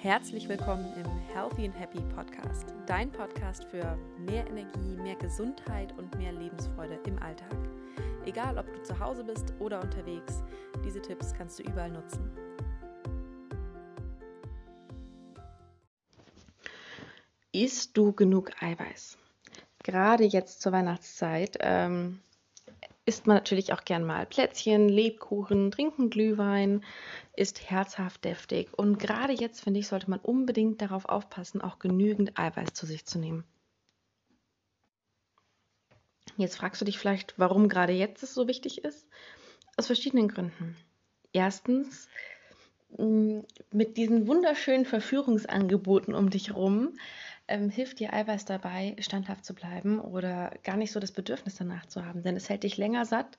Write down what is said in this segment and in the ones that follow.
Herzlich willkommen im Healthy and Happy Podcast, dein Podcast für mehr Energie, mehr Gesundheit und mehr Lebensfreude im Alltag. Egal, ob du zu Hause bist oder unterwegs, diese Tipps kannst du überall nutzen. Isst du genug Eiweiß? Gerade jetzt zur Weihnachtszeit ähm, isst man natürlich auch gern mal Plätzchen, Lebkuchen, trinken Glühwein, ist herzhaft deftig. Und gerade jetzt, finde ich, sollte man unbedingt darauf aufpassen, auch genügend Eiweiß zu sich zu nehmen. Jetzt fragst du dich vielleicht, warum gerade jetzt es so wichtig ist. Aus verschiedenen Gründen. Erstens, mm, mit diesen wunderschönen Verführungsangeboten um dich herum ähm, hilft dir Eiweiß dabei, standhaft zu bleiben oder gar nicht so das Bedürfnis danach zu haben, denn es hält dich länger satt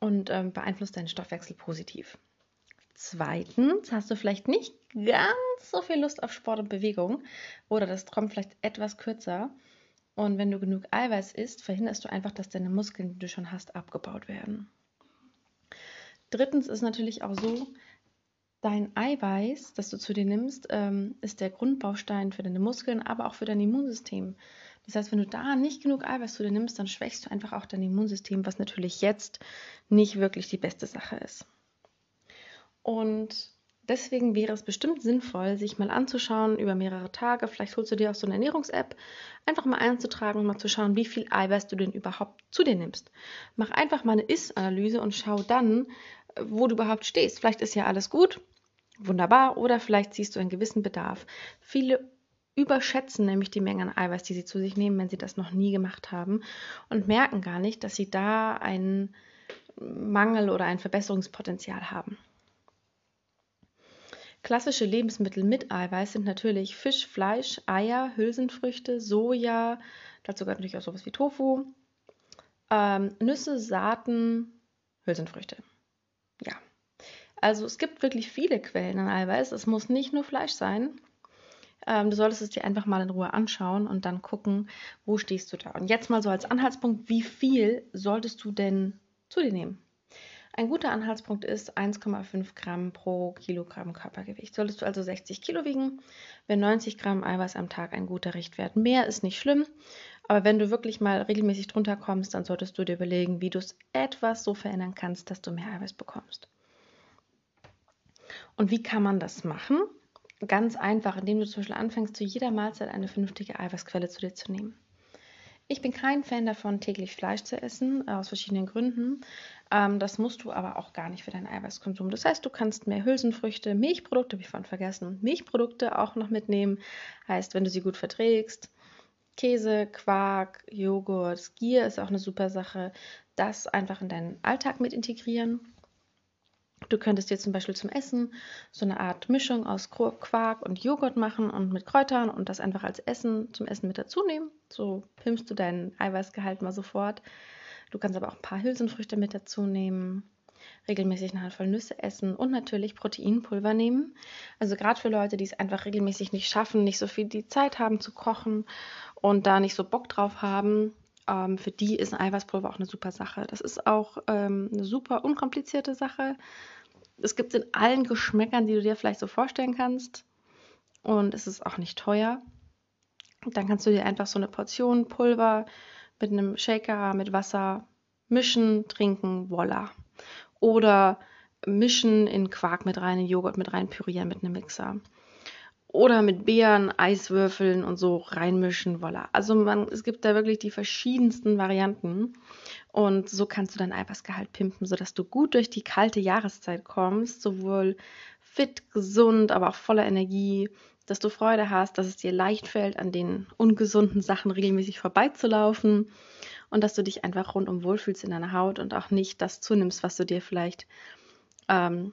und ähm, beeinflusst deinen Stoffwechsel positiv. Zweitens hast du vielleicht nicht ganz so viel Lust auf Sport und Bewegung oder das kommt vielleicht etwas kürzer. Und wenn du genug Eiweiß isst, verhinderst du einfach, dass deine Muskeln, die du schon hast, abgebaut werden. Drittens ist natürlich auch so, Dein Eiweiß, das du zu dir nimmst, ähm, ist der Grundbaustein für deine Muskeln, aber auch für dein Immunsystem. Das heißt, wenn du da nicht genug Eiweiß zu dir nimmst, dann schwächst du einfach auch dein Immunsystem, was natürlich jetzt nicht wirklich die beste Sache ist. Und deswegen wäre es bestimmt sinnvoll, sich mal anzuschauen über mehrere Tage. Vielleicht holst du dir auch so eine Ernährungs-App, einfach mal einzutragen und mal zu schauen, wie viel Eiweiß du denn überhaupt zu dir nimmst. Mach einfach mal eine Ist-Analyse und schau dann, wo du überhaupt stehst. Vielleicht ist ja alles gut Wunderbar. Oder vielleicht siehst du einen gewissen Bedarf. Viele überschätzen nämlich die Menge an Eiweiß, die sie zu sich nehmen, wenn sie das noch nie gemacht haben und merken gar nicht, dass sie da einen Mangel oder ein Verbesserungspotenzial haben. Klassische Lebensmittel mit Eiweiß sind natürlich Fisch, Fleisch, Eier, Hülsenfrüchte, Soja, dazu gehört natürlich auch sowas wie Tofu, ähm, Nüsse, Saaten, Hülsenfrüchte. Ja, also es gibt wirklich viele Quellen an Eiweiß. Es muss nicht nur Fleisch sein. Ähm, du solltest es dir einfach mal in Ruhe anschauen und dann gucken, wo stehst du da. Und jetzt mal so als Anhaltspunkt, wie viel solltest du denn zu dir nehmen? Ein guter Anhaltspunkt ist 1,5 Gramm pro Kilogramm Körpergewicht. Solltest du also 60 Kilo wiegen, wäre 90 Gramm Eiweiß am Tag ein guter Richtwert. Mehr ist nicht schlimm, aber wenn du wirklich mal regelmäßig drunter kommst, dann solltest du dir überlegen, wie du es etwas so verändern kannst, dass du mehr Eiweiß bekommst. Und wie kann man das machen? Ganz einfach, indem du zum Beispiel anfängst, zu jeder Mahlzeit eine vernünftige Eiweißquelle zu dir zu nehmen. Ich bin kein Fan davon, täglich Fleisch zu essen, aus verschiedenen Gründen. Ähm, das musst du aber auch gar nicht für deinen Eiweißkonsum. Das heißt, du kannst mehr Hülsenfrüchte, Milchprodukte, habe ich vorhin vergessen, Milchprodukte auch noch mitnehmen. Heißt, wenn du sie gut verträgst, Käse, Quark, Joghurt, Skier ist auch eine super Sache. Das einfach in deinen Alltag mit integrieren. Du könntest dir zum Beispiel zum Essen so eine Art Mischung aus Quark und Joghurt machen und mit Kräutern und das einfach als Essen zum Essen mit dazu nehmen. So pimpst du deinen Eiweißgehalt mal sofort. Du kannst aber auch ein paar Hülsenfrüchte mit dazu nehmen, regelmäßig eine Handvoll Nüsse essen und natürlich Proteinpulver nehmen. Also gerade für Leute, die es einfach regelmäßig nicht schaffen, nicht so viel die Zeit haben zu kochen und da nicht so Bock drauf haben, ähm, für die ist ein Eiweißpulver auch eine super Sache. Das ist auch ähm, eine super unkomplizierte Sache. Es gibt es in allen Geschmäckern, die du dir vielleicht so vorstellen kannst. Und es ist auch nicht teuer. Dann kannst du dir einfach so eine Portion Pulver mit einem Shaker, mit Wasser mischen, trinken, voila. Oder mischen in Quark mit rein, in Joghurt mit rein, pürieren mit einem Mixer oder mit Beeren, Eiswürfeln und so reinmischen, voila. Also man, es gibt da wirklich die verschiedensten Varianten. Und so kannst du dein Eiweißgehalt pimpen, sodass du gut durch die kalte Jahreszeit kommst, sowohl fit, gesund, aber auch voller Energie, dass du Freude hast, dass es dir leicht fällt, an den ungesunden Sachen regelmäßig vorbeizulaufen. Und dass du dich einfach rundum wohlfühlst in deiner Haut und auch nicht das zunimmst, was du dir vielleicht ähm,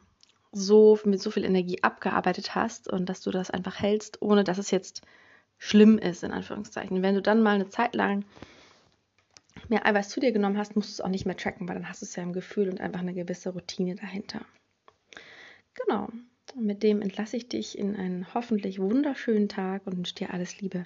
so mit so viel Energie abgearbeitet hast und dass du das einfach hältst, ohne dass es jetzt schlimm ist, in Anführungszeichen. Wenn du dann mal eine Zeit lang mehr Eiweiß zu dir genommen hast, musst du es auch nicht mehr tracken, weil dann hast du es ja im Gefühl und einfach eine gewisse Routine dahinter. Genau. Und mit dem entlasse ich dich in einen hoffentlich wunderschönen Tag und wünsche dir alles Liebe.